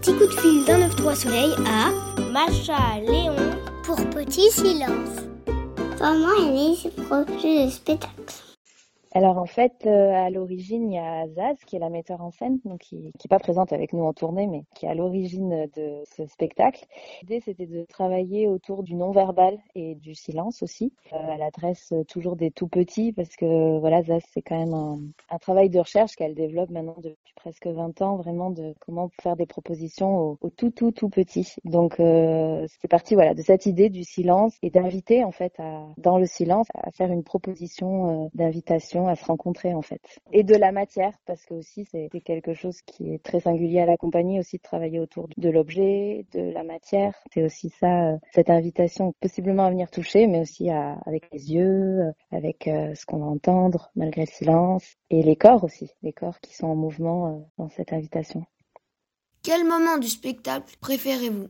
petit coup de fil d'un 9-3 soleil à Macha Léon pour Petit Silence. Maman est née projet de spectacle alors en fait, euh, à l'origine, il y a Zaz qui est la metteur en scène, donc qui n'est pas présente avec nous en tournée, mais qui est à l'origine de ce spectacle. L'idée, c'était de travailler autour du non-verbal et du silence aussi. Euh, elle adresse toujours des tout petits parce que voilà, Zaz, c'est quand même un, travail de recherche qu'elle développe maintenant depuis presque 20 ans, vraiment de comment faire des propositions aux, aux tout tout tout petits. Donc euh, c'est parti voilà de cette idée du silence et d'inviter en fait dans le silence à faire une proposition euh, à se rencontrer en fait. Et de la matière, parce que aussi c'est quelque chose qui est très singulier à la compagnie aussi de travailler autour de l'objet, de la matière. C'est aussi ça, euh, cette invitation possiblement à venir toucher, mais aussi à, avec les yeux, euh, avec euh, ce qu'on va entendre malgré le silence, et les corps aussi, les corps qui sont en mouvement dans cette invitation. Quel moment du spectacle préférez-vous?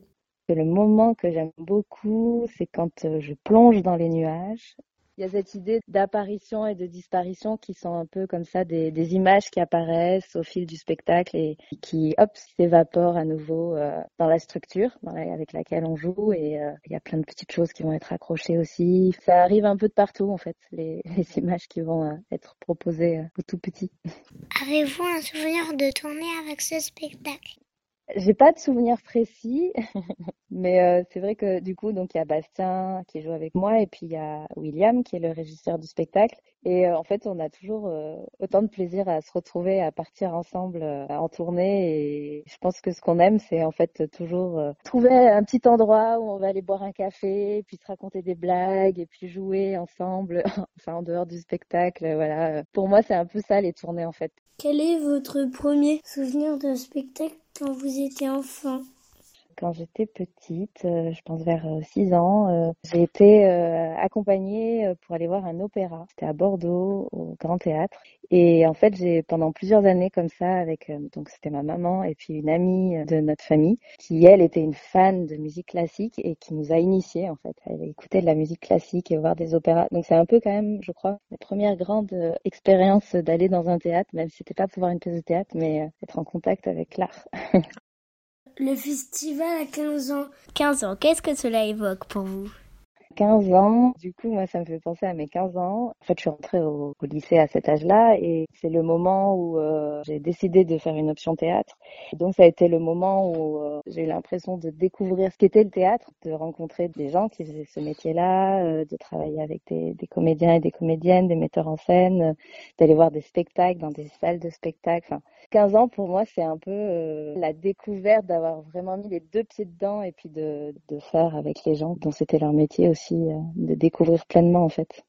Le moment que j'aime beaucoup, c'est quand je plonge dans les nuages il y a cette idée d'apparition et de disparition qui sont un peu comme ça des, des, images qui apparaissent au fil du spectacle et qui, hop, s'évaporent à nouveau euh, dans la structure avec laquelle on joue. Et euh, il y a plein de petites choses qui vont être accrochées aussi. Ça arrive un peu de partout, en fait, les, les images qui vont euh, être proposées au tout petit. Avez-vous un souvenir de tourner avec ce spectacle? J'ai pas de souvenir précis, mais euh, c'est vrai que du coup, donc il y a Bastien qui joue avec moi et puis il y a William qui est le régisseur du spectacle. Et euh, en fait, on a toujours euh, autant de plaisir à se retrouver, à partir ensemble en tournée. Et je pense que ce qu'on aime, c'est en fait toujours trouver un petit endroit où on va aller boire un café, puis se raconter des blagues et puis jouer ensemble, enfin en dehors du spectacle. Voilà. Pour moi, c'est un peu ça les tournées en fait. Quel est votre premier souvenir de spectacle? Quand vous étiez enfant quand j'étais petite, euh, je pense vers 6 euh, ans, euh, j'ai été accompagnée pour aller voir un opéra. C'était à Bordeaux, au Grand Théâtre. Et en fait, j'ai pendant plusieurs années comme ça, avec donc c'était ma maman et puis une amie de notre famille, qui elle était une fan de musique classique et qui nous a initiés en fait à écouter de la musique classique et voir des opéras. Donc c'est un peu quand même, je crois, la première grande expérience d'aller dans un théâtre, même si c'était pas pour voir une pièce de théâtre, mais être en contact avec l'art. Le festival à 15 ans. 15 ans, qu'est-ce que cela évoque pour vous? 15 ans. Du coup, moi, ça me fait penser à mes 15 ans. En fait, je suis rentrée au, lycée à cet âge-là et c'est le moment où euh, j'ai décidé de faire une option théâtre. Donc, ça a été le moment où euh, j'ai eu l'impression de découvrir ce qu'était le théâtre, de rencontrer des gens qui faisaient ce métier-là, euh, de travailler avec des, comédiens et des comédiennes, des metteurs en scène, d'aller voir des spectacles dans des salles de spectacle. Enfin, 15 ans, pour moi, c'est un peu la découverte d'avoir vraiment mis les deux pieds dedans et puis de faire avec les gens dont c'était leur métier aussi, euh, de découvrir pleinement en fait.